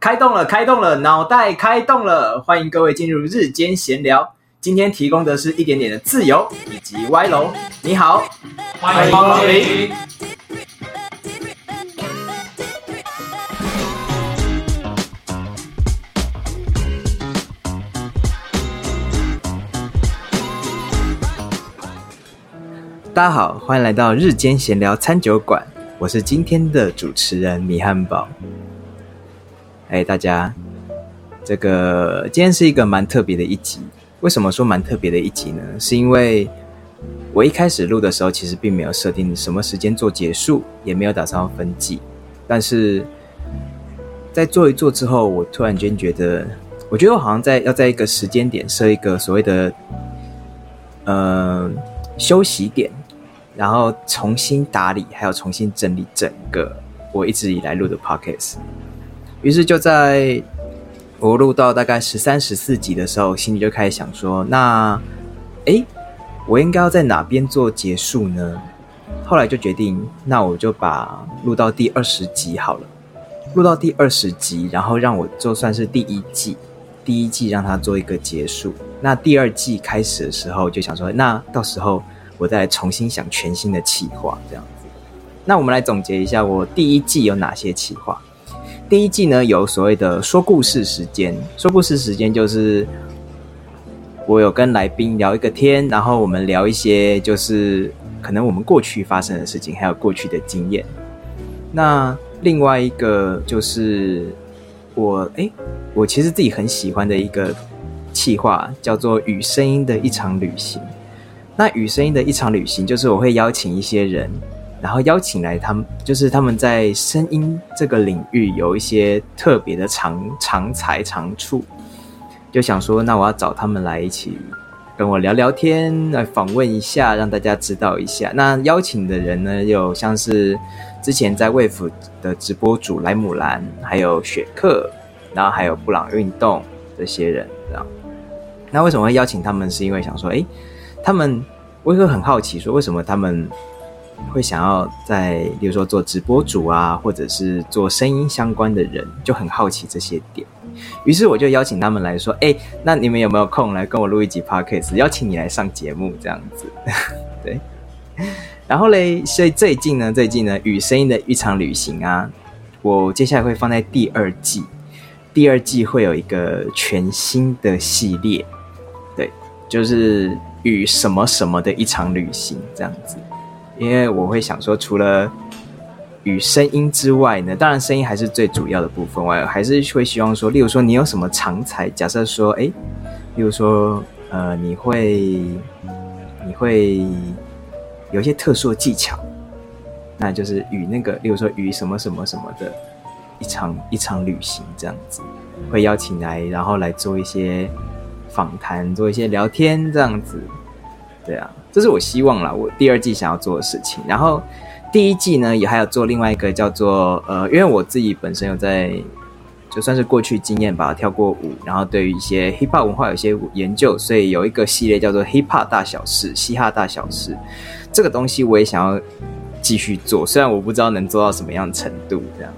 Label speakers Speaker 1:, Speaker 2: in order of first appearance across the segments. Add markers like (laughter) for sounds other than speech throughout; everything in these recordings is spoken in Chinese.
Speaker 1: 开动了，开动了，脑袋开动了！欢迎各位进入日间闲聊。今天提供的是一点点的自由以及歪楼。你好，
Speaker 2: 欢迎光临。
Speaker 1: 大家好，欢迎来到日间闲聊餐酒馆。我是今天的主持人米汉堡。哎，大家，这个今天是一个蛮特别的一集。为什么说蛮特别的一集呢？是因为我一开始录的时候，其实并没有设定什么时间做结束，也没有打算要分季。但是在做一做之后，我突然间觉得，我觉得我好像在要在一个时间点设一个所谓的呃休息点。然后重新打理，还有重新整理整个我一直以来录的 podcast。于是就在我录到大概十三、十四集的时候，心里就开始想说：那，哎，我应该要在哪边做结束呢？后来就决定，那我就把录到第二十集好了。录到第二十集，然后让我就算是第一季，第一季让它做一个结束。那第二季开始的时候，就想说，那到时候。我再重新想全新的企划，这样子。那我们来总结一下，我第一季有哪些企划？第一季呢，有所谓的说故事时间。说故事时间就是我有跟来宾聊一个天，然后我们聊一些就是可能我们过去发生的事情，还有过去的经验。那另外一个就是我哎，我其实自己很喜欢的一个企划，叫做《与声音的一场旅行》。那与声音的一场旅行，就是我会邀请一些人，然后邀请来他们，就是他们在声音这个领域有一些特别的长长才长处，就想说，那我要找他们来一起跟我聊聊天，来访问一下，让大家知道一下。那邀请的人呢，有像是之前在卫府的直播主莱姆兰，还有雪克，然后还有布朗运动这些人，这样。那为什么会邀请他们？是因为想说，哎。他们我会很好奇，说为什么他们会想要在，比如说做直播主啊，或者是做声音相关的人，就很好奇这些点。于是我就邀请他们来说：“哎，那你们有没有空来跟我录一集 podcast？邀请你来上节目这样子。”对。然后嘞，所以最近呢，最近呢，与声音的一场旅行啊，我接下来会放在第二季。第二季会有一个全新的系列，对，就是。与什么什么的一场旅行，这样子，因为我会想说，除了与声音之外呢，当然声音还是最主要的部分，我还是会希望说，例如说你有什么长才，假设说，哎，例如说，呃，你会你会有一些特殊的技巧，那就是与那个，例如说与什么什么什么的一场一场旅行这样子，会邀请来，然后来做一些访谈，做一些聊天这样子。对啊，这是我希望啦，我第二季想要做的事情。然后第一季呢，也还有做另外一个叫做呃，因为我自己本身有在，就算是过去经验吧，跳过舞，然后对于一些 hip hop 文化有些研究，所以有一个系列叫做 hip hop 大小事，嘻哈大小事。这个东西我也想要继续做，虽然我不知道能做到什么样程度，这样。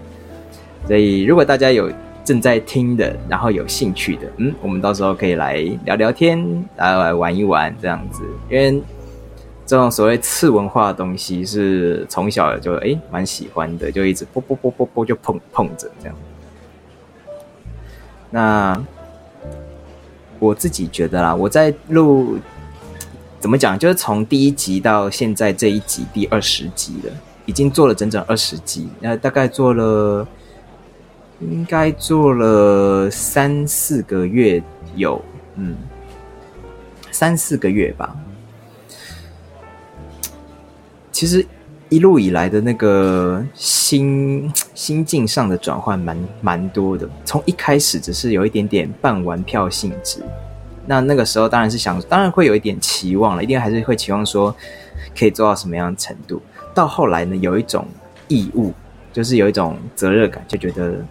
Speaker 1: 所以如果大家有。正在听的，然后有兴趣的，嗯，我们到时候可以来聊聊天，来来玩一玩这样子。因为这种所谓次文化的东西，是从小就哎蛮喜欢的，就一直啵啵啵啵啵就碰碰着这样。那我自己觉得啦，我在录怎么讲，就是从第一集到现在这一集第二十集了，已经做了整整二十集，那大概做了。应该做了三四个月有，嗯，三四个月吧。其实一路以来的那个心心境上的转换蛮蛮多的。从一开始只是有一点点半玩票性质，那那个时候当然是想，当然会有一点期望了，一定还是会期望说可以做到什么样的程度。到后来呢，有一种义务，就是有一种责任感，就觉得。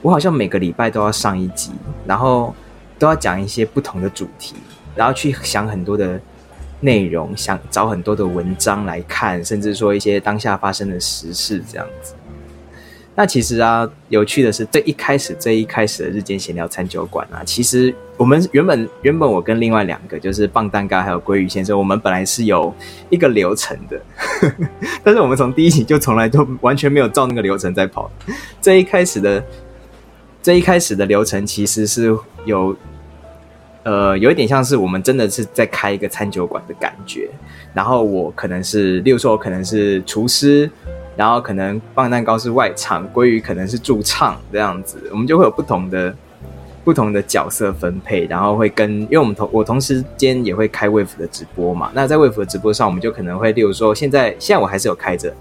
Speaker 1: 我好像每个礼拜都要上一集，然后都要讲一些不同的主题，然后去想很多的内容，想找很多的文章来看，甚至说一些当下发生的时事这样子。那其实啊，有趣的是，这一开始这一开始的日间闲聊餐酒馆啊，其实我们原本原本我跟另外两个就是棒蛋糕还有鲑鱼先生，我们本来是有一个流程的，(laughs) 但是我们从第一集就从来都完全没有照那个流程在跑。这一开始的这一开始的流程其实是有，呃，有一点像是我们真的是在开一个餐酒馆的感觉。然后我可能是，例如说，我可能是厨师。然后可能放蛋糕是外场，鲑鱼可能是驻唱这样子，我们就会有不同的不同的角色分配，然后会跟，因为我们同我同时间也会开 Wave 的直播嘛，那在 Wave 的直播上，我们就可能会，例如说现在现在我还是有开着，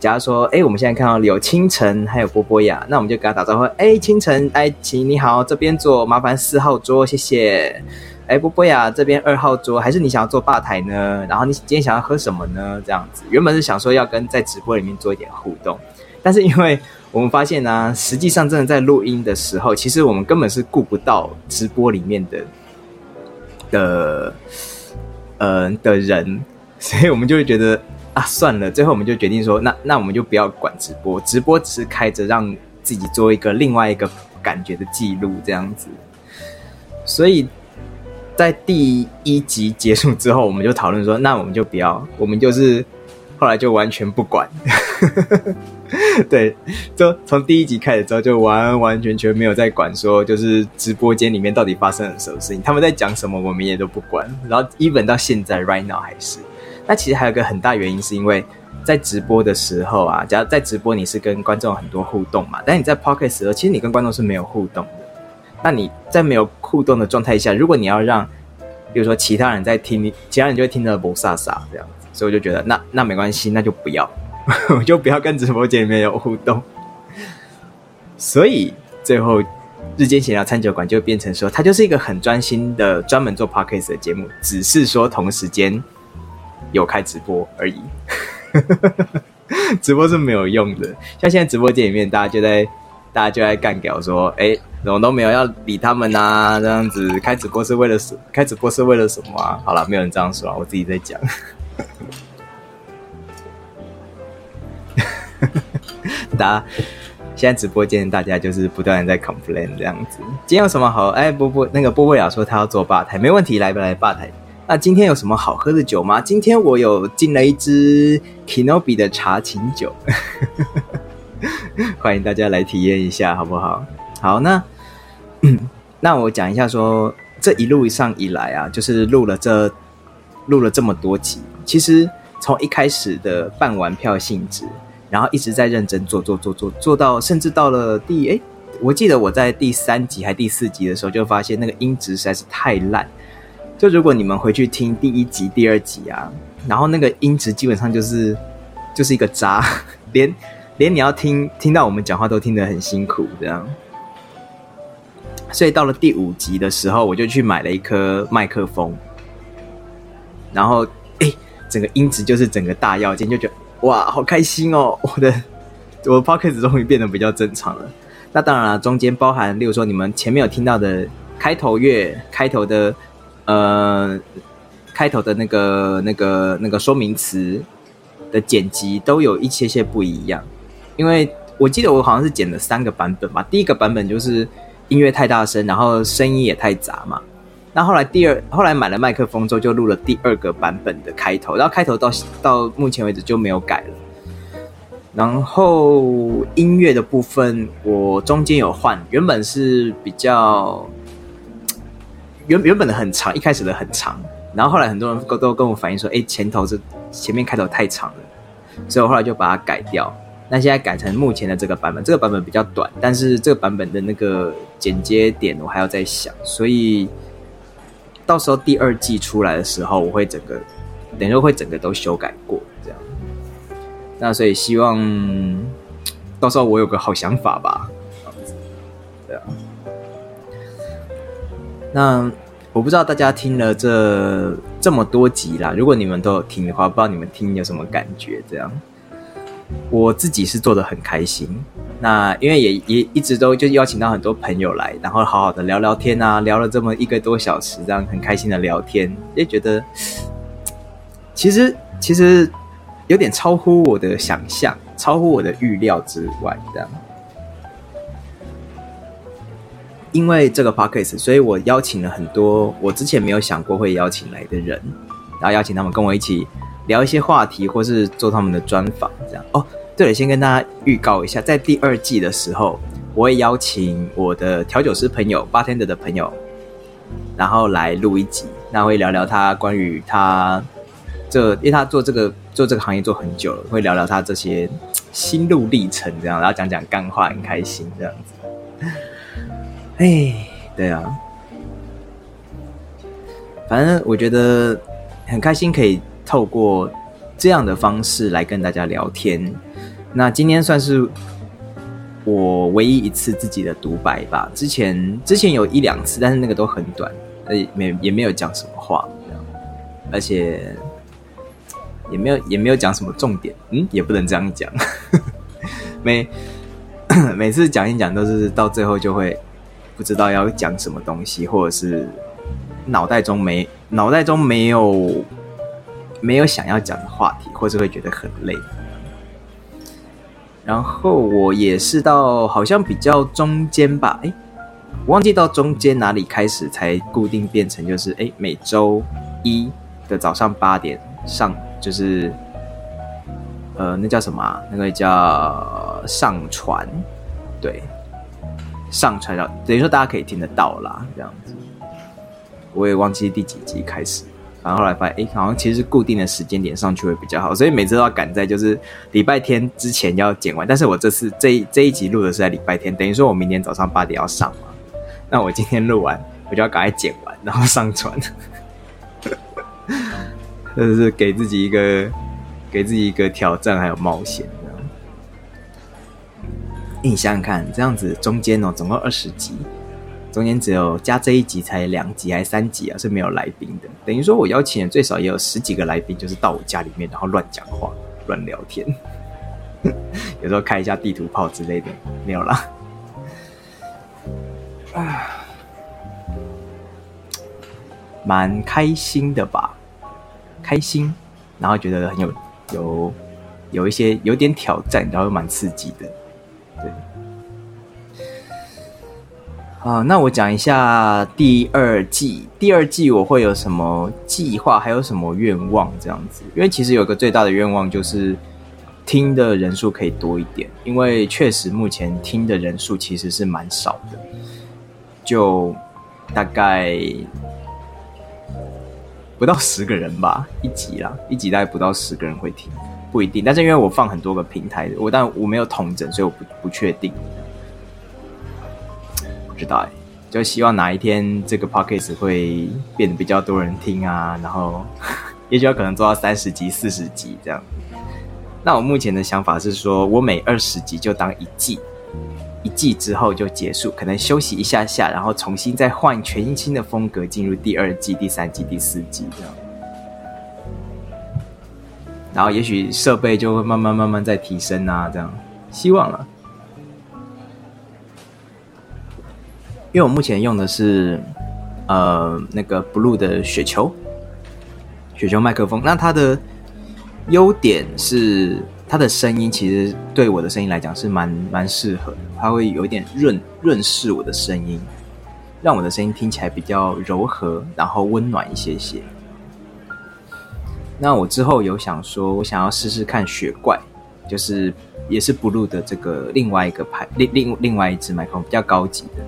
Speaker 1: 假如说，哎，我们现在看到有清晨还有波波呀，那我们就跟他打招呼，哎，清晨，哎，请你好，这边坐，麻烦四号桌，谢谢。哎，波波呀，这边二号桌，还是你想要坐吧台呢？然后你今天想要喝什么呢？这样子，原本是想说要跟在直播里面做一点互动，但是因为我们发现呢，实际上真的在录音的时候，其实我们根本是顾不到直播里面的的呃的人，(laughs) 所以我们就会觉得啊，算了，最后我们就决定说，那那我们就不要管直播，直播只是开着让自己做一个另外一个感觉的记录，这样子，所以。在第一集结束之后，我们就讨论说，那我们就不要，我们就是后来就完全不管，(laughs) 对，就从第一集开始之后，就完完全全没有在管说，就是直播间里面到底发生了什么事情，他们在讲什么，我们也都不管。然后，even 到现在，right now 还是。那其实还有个很大原因，是因为在直播的时候啊，假如在直播你是跟观众很多互动嘛，但你在 pocket 时候，其实你跟观众是没有互动的。那你在没有互动的状态下，如果你要让，比如说其他人在听你，其他人就会听得不飒飒这样子，所以我就觉得那那没关系，那就不要，(laughs) 我就不要跟直播间里面有互动。所以最后日间闲聊餐酒馆就变成说，它就是一个很专心的专门做 podcast 的节目，只是说同时间有开直播而已，(laughs) 直播是没有用的。像现在直播间里面，大家就在。大家就在干屌说：“哎，怎么都没有要理他们啊？这样子开直播是为了什？开直播是为了什么啊？”好了，没有人这样说，我自己在讲。(laughs) 大家现在直播间，大家就是不断在 complain 这样子。今天有什么好？哎，波波那个波波雅说他要做吧台，没问题，来不来吧台？那今天有什么好喝的酒吗？今天我有进了一支 Kinobi 的茶琴酒。(laughs) 欢迎大家来体验一下，好不好？好，那 (clears throat) 那我讲一下，说这一路上以来啊，就是录了这录了这么多集，其实从一开始的办完票性质，然后一直在认真做做做做做到，甚至到了第哎，我记得我在第三集还第四集的时候，就发现那个音质实在是太烂。就如果你们回去听第一集、第二集啊，然后那个音质基本上就是就是一个渣，(laughs) 连。连你要听听到我们讲话都听得很辛苦，这样。所以到了第五集的时候，我就去买了一颗麦克风，然后哎，整个音质就是整个大要件，就觉得哇，好开心哦！(laughs) 我的我的 p o c k e t 终于变得比较正常了。那当然了，中间包含，例如说你们前面有听到的开头乐、开头的呃、开头的那个、那个、那个说明词的剪辑，都有一些些不一样。因为我记得我好像是剪了三个版本吧，第一个版本就是音乐太大声，然后声音也太杂嘛。那后来第二，后来买了麦克风之后，就录了第二个版本的开头，然后开头到到目前为止就没有改了。然后音乐的部分，我中间有换，原本是比较原原本的很长，一开始的很长，然后后来很多人都都跟我反映说，哎，前头是前面开头太长了，所以我后来就把它改掉。那现在改成目前的这个版本，这个版本比较短，但是这个版本的那个剪接点我还要再想，所以到时候第二季出来的时候，我会整个等于说会整个都修改过这样。那所以希望到时候我有个好想法吧，对啊。那我不知道大家听了这这么多集啦，如果你们都有听的话，不知道你们听有什么感觉这样。我自己是做的很开心。那因为也也一直都就邀请到很多朋友来然后好好的聊聊天啊聊了这么一个多小时这样很开心的聊天也觉得 (tsk) 其实其实有点超乎我的想象超乎我的预料之外这样。因为这个 pockets 所以我邀请了很多我之前没有想过会邀请来的人然后邀请他们跟我一起聊一些话题，或是做他们的专访，这样。哦，对了，先跟大家预告一下，在第二季的时候，我会邀请我的调酒师朋友、bartender 的朋友，然后来录一集，那会聊聊他关于他这，因为他做这个做这个行业做很久了，会聊聊他这些心路历程，这样，然后讲讲干话，很开心这样子。哎，对啊，反正我觉得很开心，可以透过这样的方式来跟大家聊天。那今天算是我唯一一次自己的独白吧。之前之前有一两次，但是那个都很短，呃，没也没有讲什么话，而且也没有也没有讲什么重点，嗯，也不能这样讲。(laughs) 每每次讲一讲，都是到最后就会。不知道要讲什么东西，或者是脑袋中没脑袋中没有没有想要讲的话题，或是会觉得很累。然后我也是到好像比较中间吧，哎，忘记到中间哪里开始才固定变成就是哎每周一的早上八点上，就是呃那叫什么？那个叫上传，对。上传到等于说大家可以听得到啦，这样子，我也忘记第几集开始，然后来发现，哎，好像其实固定的时间点上去会比较好，所以每次都要赶在就是礼拜天之前要剪完。但是我这次这一这一集录的是在礼拜天，等于说我明天早上八点要上嘛，那我今天录完，我就要赶快剪完，然后上传，(laughs) 这是给自己一个给自己一个挑战，还有冒险。你想想看，这样子中间哦，总共二十集，中间只有加这一集才两集还是三集啊？是没有来宾的。等于说我邀请的最少也有十几个来宾，就是到我家里面，然后乱讲话、乱聊天，(laughs) 有时候开一下地图炮之类的，没有啦。啊，蛮开心的吧？开心，然后觉得很有有有一些有点挑战，然后又蛮刺激的。对，啊，那我讲一下第二季。第二季我会有什么计划，还有什么愿望这样子？因为其实有个最大的愿望就是听的人数可以多一点，因为确实目前听的人数其实是蛮少的，就大概不到十个人吧，一集啦，一集大概不到十个人会听。不一定，但是因为我放很多个平台，我但我没有统整，所以我不不确定。知道哎，就希望哪一天这个 podcast 会变得比较多人听啊，然后也许要可能做到三十集、四十集这样。那我目前的想法是说，我每二十集就当一季，一季之后就结束，可能休息一下下，然后重新再换全新的风格，进入第二季、第三季、第四季这样。然后也许设备就会慢慢慢慢在提升啊，这样希望了。因为我目前用的是呃那个 Blue 的雪球雪球麦克风，那它的优点是它的声音其实对我的声音来讲是蛮蛮适合的，它会有一点润润饰我的声音，让我的声音听起来比较柔和，然后温暖一些些。那我之后有想说，我想要试试看雪怪，就是也是 Blue 的这个另外一个牌，另另另外一支麦克风比较高级的，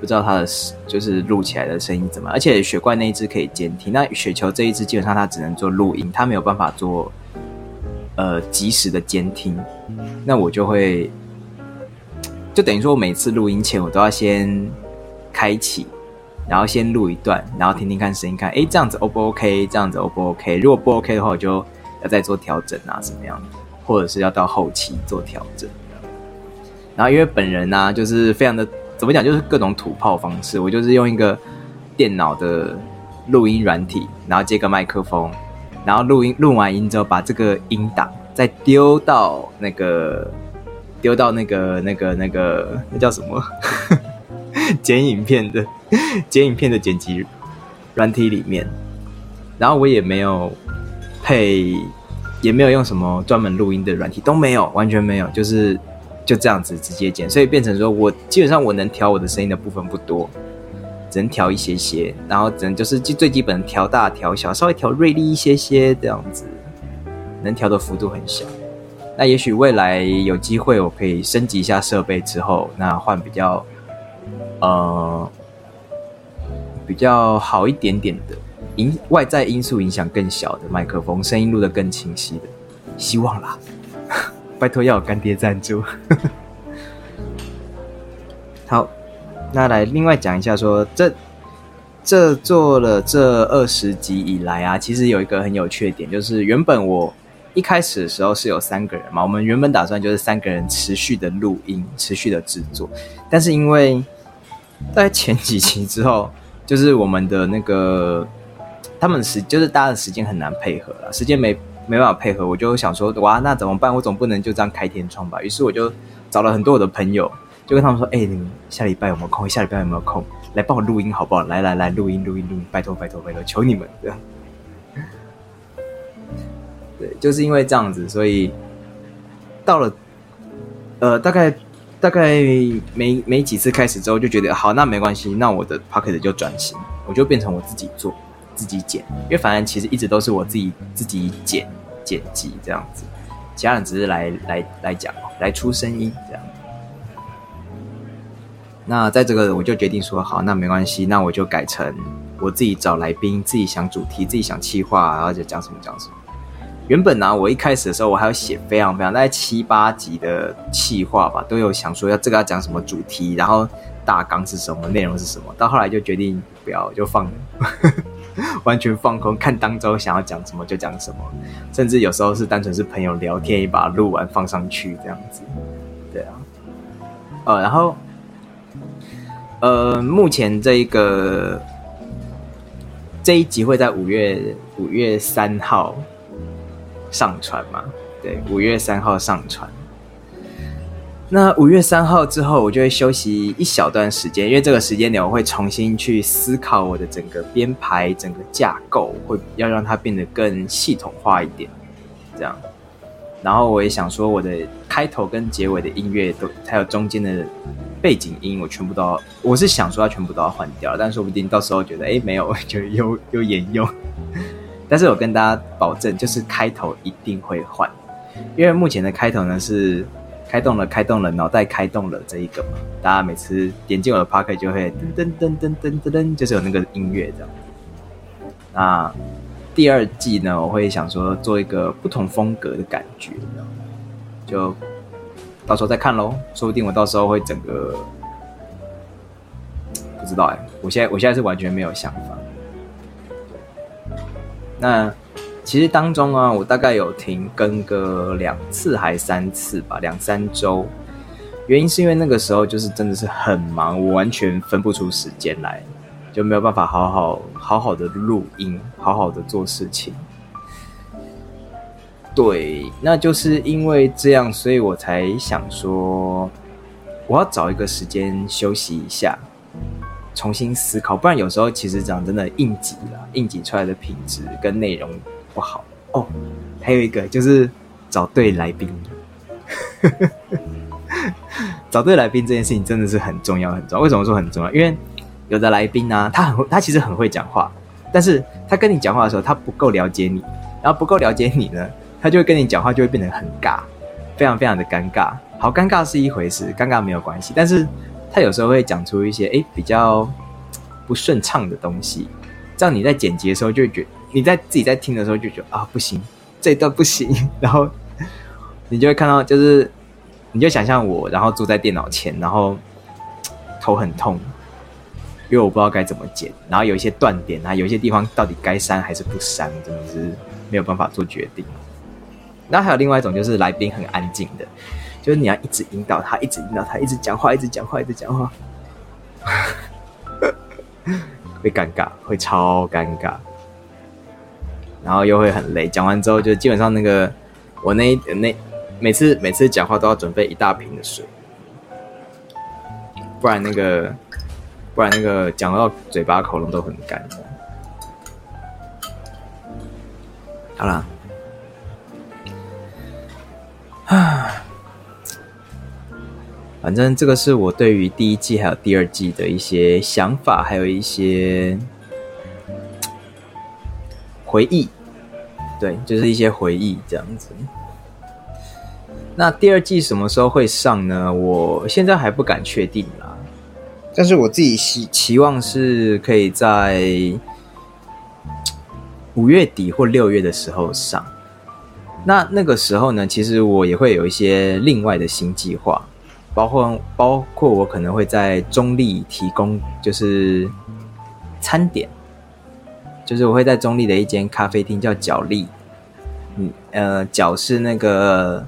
Speaker 1: 不知道它的就是录起来的声音怎么？而且雪怪那一只可以监听，那雪球这一只基本上它只能做录音，它没有办法做呃及时的监听。那我就会就等于说，我每次录音前我都要先开启。然后先录一段，然后听听看声音，看哎这样子 O 不 OK？这样子 O 不 OK？如果不 OK 的话，我就要再做调整啊，怎么样？或者是要到后期做调整。然后因为本人呢，就是非常的怎么讲，就是各种土炮方式，我就是用一个电脑的录音软体，然后接个麦克风，然后录音录完音之后，把这个音档再丢到那个丢到那个那个那个那叫什么？(laughs) 剪影片的剪影片的剪辑软体里面，然后我也没有配，也没有用什么专门录音的软体，都没有，完全没有，就是就这样子直接剪，所以变成说我基本上我能调我的声音的部分不多，只能调一些些，然后只能就是最基本调大调小，稍微调锐利一些些这样子，能调的幅度很小。那也许未来有机会，我可以升级一下设备之后，那换比较呃比较好一点点的影外在因素影响更小的麦克风，声音录得更清晰的，希望啦。拜托要有干爹赞助。(laughs) 好，那来另外讲一下，说这这做了这二十集以来啊，其实有一个很有趣的点，就是原本我一开始的时候是有三个人嘛，我们原本打算就是三个人持续的录音，持续的制作，但是因为在前几期之后，就是我们的那个他们时就是大家的时间很难配合了，时间没。没办法配合，我就想说，哇，那怎么办？我总不能就这样开天窗吧。于是我就找了很多我的朋友，就跟他们说：“哎，你们下礼拜有没有空？下礼拜有没有空？来帮我录音好不好？来来来，录音录音录音，拜托拜托拜托，求你们这样。”对，就是因为这样子，所以到了呃，大概大概没没几次开始之后，就觉得好，那没关系，那我的 pocket 就转型，我就变成我自己做。自己剪，因为反正其实一直都是我自己自己剪剪辑这样子，其他人只是来来来讲，来出声音这样。那在这个我就决定说，好，那没关系，那我就改成我自己找来宾，自己想主题，自己想企划，然后就讲什么讲什么。原本呢，我一开始的时候，我还要写非常非常大概七八集的企划吧，都有想说要这个要讲什么主题，然后大纲是什么，内容是什么。到后来就决定不要，就放。(laughs) 完全放空，看当周想要讲什么就讲什么，甚至有时候是单纯是朋友聊天，一把录完放上去这样子。对啊，呃，然后，呃，目前这一个这一集会在五月五月三号上传嘛？对，五月三号上传。那五月三号之后，我就会休息一小段时间，因为这个时间点我会重新去思考我的整个编排、整个架构，会要让它变得更系统化一点，这样。然后我也想说，我的开头跟结尾的音乐都还有中间的背景音，我全部都要，我是想说要全部都要换掉，但说不定到时候觉得哎没有，就又又沿用。但是我跟大家保证，就是开头一定会换，因为目前的开头呢是。开动了，开动了，脑袋开动了，这一个嘛，大家每次点进我的 p o c k e t 就会噔噔噔噔噔噔噔，就是有那个音乐这样。那第二季呢，我会想说做一个不同风格的感觉，就到时候再看喽，说不定我到时候会整个不知道哎，我现在我现在是完全没有想法。那。其实当中啊，我大概有停更个两次还三次吧，两三周。原因是因为那个时候就是真的是很忙，我完全分不出时间来，就没有办法好好好好的录音，好好的做事情。对，那就是因为这样，所以我才想说，我要找一个时间休息一下，重新思考。不然有时候其实讲真的，应急了，应急出来的品质跟内容。不好哦，还有一个就是找对来宾，(laughs) 找对来宾这件事情真的是很重要很重要。为什么说很重要？因为有的来宾呢，他很他其实很会讲话，但是他跟你讲话的时候，他不够了解你，然后不够了解你呢，他就会跟你讲话就会变得很尬，非常非常的尴尬。好，尴尬是一回事，尴尬没有关系，但是他有时候会讲出一些诶比较不顺畅的东西，这样你在剪辑的时候就会觉。你在自己在听的时候就觉得啊不行，这一段不行，(laughs) 然后你就会看到，就是你就想象我，然后坐在电脑前，然后头很痛，因为我不知道该怎么剪，然后有一些断点啊，有一些地方到底该删还是不删，真的是没有办法做决定。那还有另外一种，就是来宾很安静的，就是你要一直引导他，一直引导他，一直讲话，一直讲话，一直讲话，(laughs) 会尴尬，会超尴尬。然后又会很累，讲完之后就基本上那个我那那每次每次讲话都要准备一大瓶的水，不然那个不然那个讲到嘴巴喉咙都很干。好了，啊，(sighs) 反正这个是我对于第一季还有第二季的一些想法，还有一些回忆。对，就是一些回忆这样子。那第二季什么时候会上呢？我现在还不敢确定啦。但是我自己希期望是可以在五月底或六月的时候上。那那个时候呢，其实我也会有一些另外的新计划，包括包括我可能会在中立提供就是餐点，就是我会在中立的一间咖啡厅叫角立，嗯呃角是那个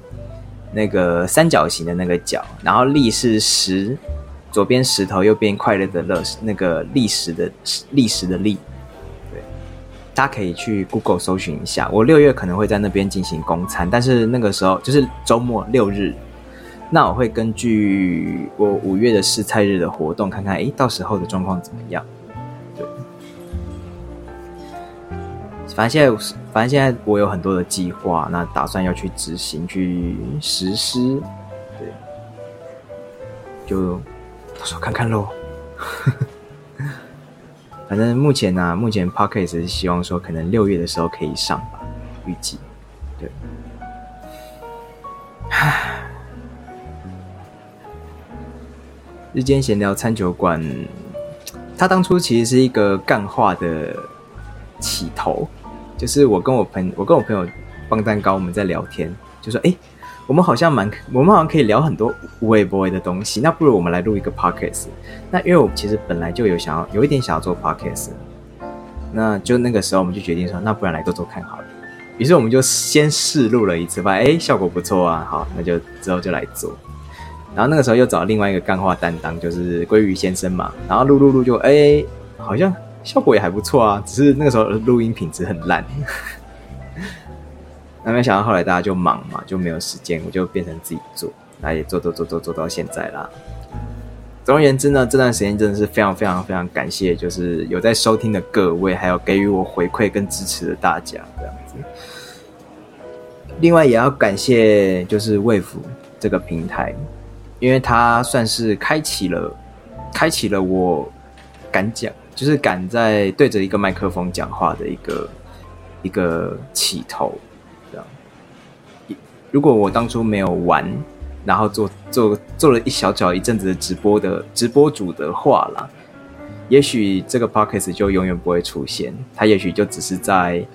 Speaker 1: 那个三角形的那个角，然后立是石，左边石头右边快乐的乐，那个历史的历史的历。对大家可以去 Google 搜寻一下，我六月可能会在那边进行公餐，但是那个时候就是周末六日，那我会根据我五月的试菜日的活动，看看诶，到时候的状况怎么样。反正现在反正现在我有很多的计划，那打算要去执行去实施，对，就到时候看看喽。(laughs) 反正目前呢，目前 p o c k e t 是希望说，可能六月的时候可以上吧，预计。对，日间闲聊餐酒馆，它当初其实是一个干化的起头，就是我跟我朋，我跟我朋友棒蛋糕，我们在聊天，就说，哎。我们好像蛮，我们好像可以聊很多无微不微的东西。那不如我们来录一个 podcast。那因为我其实本来就有想要有一点想要做 podcast，那就那个时候我们就决定说，那不然来做做看好了。于是我们就先试录了一次，吧哎效果不错啊，好，那就之后就来做。然后那个时候又找另外一个干话担当，就是鲑鱼先生嘛。然后录录录就哎，好像效果也还不错啊，只是那个时候录音品质很烂。(laughs) 那没想到后来大家就忙嘛，就没有时间，我就变成自己做，那也做做做做做到现在啦。总而言之呢，这段时间真的是非常非常非常感谢，就是有在收听的各位，还有给予我回馈跟支持的大家这样子。另外也要感谢就是魏福这个平台，因为它算是开启了开启了我敢讲，就是敢在对着一个麦克风讲话的一个一个起头。这样如果我当初没有玩，然后做做做了一小小一阵子的直播的直播主的话啦，也许这个 podcast 就永远不会出现。它也许就只是在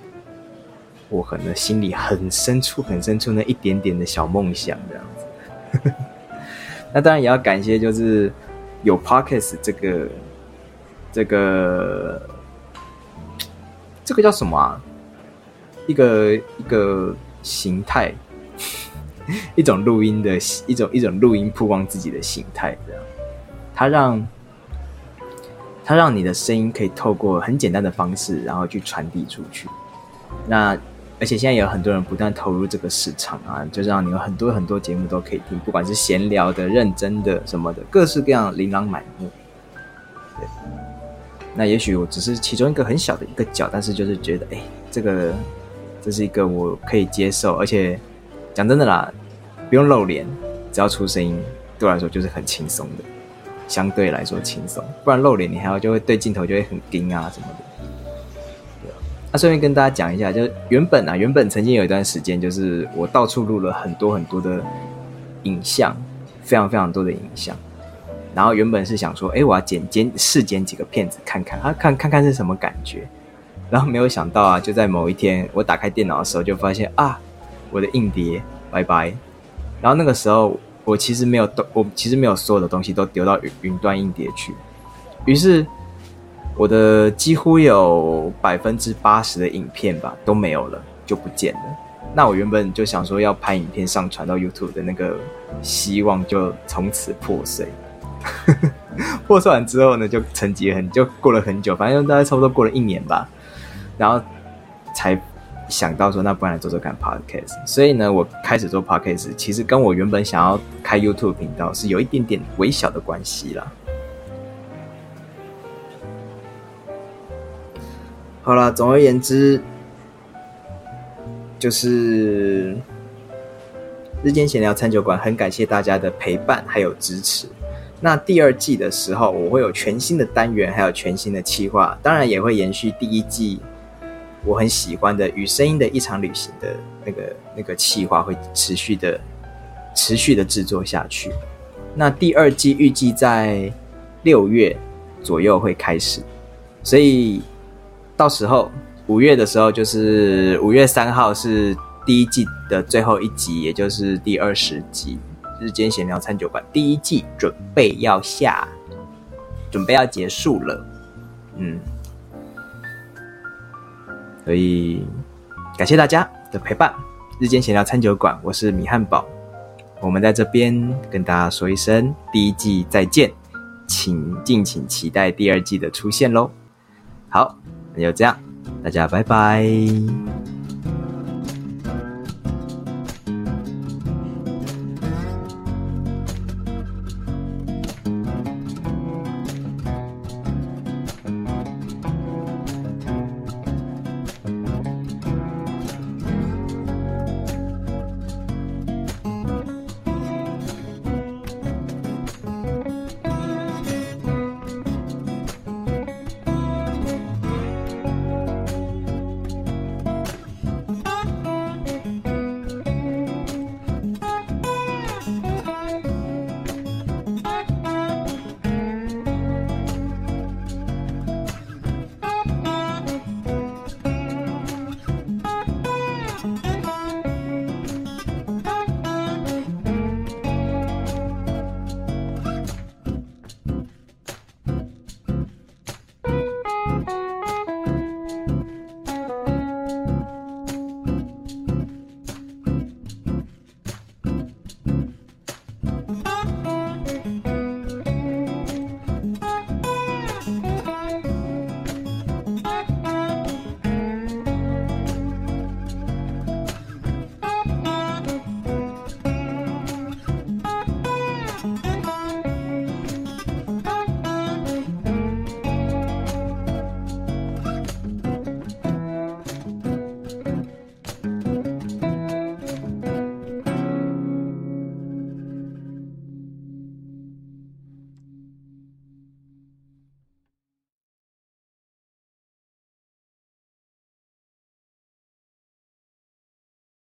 Speaker 1: 我可能心里很深处、很深处那一点点的小梦想这样子。(laughs) 那当然也要感谢，就是有 podcast 这个这个这个叫什么啊？一个一个形态。(laughs) 一种录音的一种一种录音曝光自己的形态，这样，它让它让你的声音可以透过很简单的方式，然后去传递出去。那而且现在有很多人不断投入这个市场啊，就让你有很多很多节目都可以听，不管是闲聊的、认真的什么的，各式各样琳琅满目。对，那也许我只是其中一个很小的一个角，但是就是觉得，哎，这个这是一个我可以接受，而且。讲真的啦，不用露脸，只要出声音，对我来说就是很轻松的，相对来说轻松。不然露脸，你还要就会对镜头就会很盯啊什么的。那顺便跟大家讲一下，就是原本啊，原本曾经有一段时间，就是我到处录了很多很多的影像，非常非常多的影像。然后原本是想说，哎，我要剪剪试剪几个片子看看，啊，看看看是什么感觉。然后没有想到啊，就在某一天我打开电脑的时候，就发现啊。我的硬碟拜拜，然后那个时候我其实没有都，我其实没有所有的东西都丢到云云端硬碟去，于是我的几乎有百分之八十的影片吧都没有了，就不见了。那我原本就想说要拍影片上传到 YouTube 的那个希望就从此破碎。(laughs) 破碎完之后呢，就沉寂很就过了很久，反正大概差不多过了一年吧，然后才。想到说，那不然来做做看 podcast。所以呢，我开始做 podcast，其实跟我原本想要开 YouTube 频道是有一点点微小的关系啦。好了，总而言之，就是日间闲聊餐酒馆很感谢大家的陪伴还有支持。那第二季的时候，我会有全新的单元，还有全新的企划，当然也会延续第一季我很喜欢的《与声音的一场旅行》的那个那个企划，会持续的持续的制作下去。那第二季预计在六月左右会开始，所以到时候五月的时候，就是五月三号是第一季的最后一集，也就是第二十集。日间闲聊餐酒馆第一季准备要下，准备要结束了，嗯，所以感谢大家的陪伴。日间闲聊餐酒馆，我是米汉堡，我们在这边跟大家说一声第一季再见，请敬请期待第二季的出现喽。好，那就这样，大家拜拜。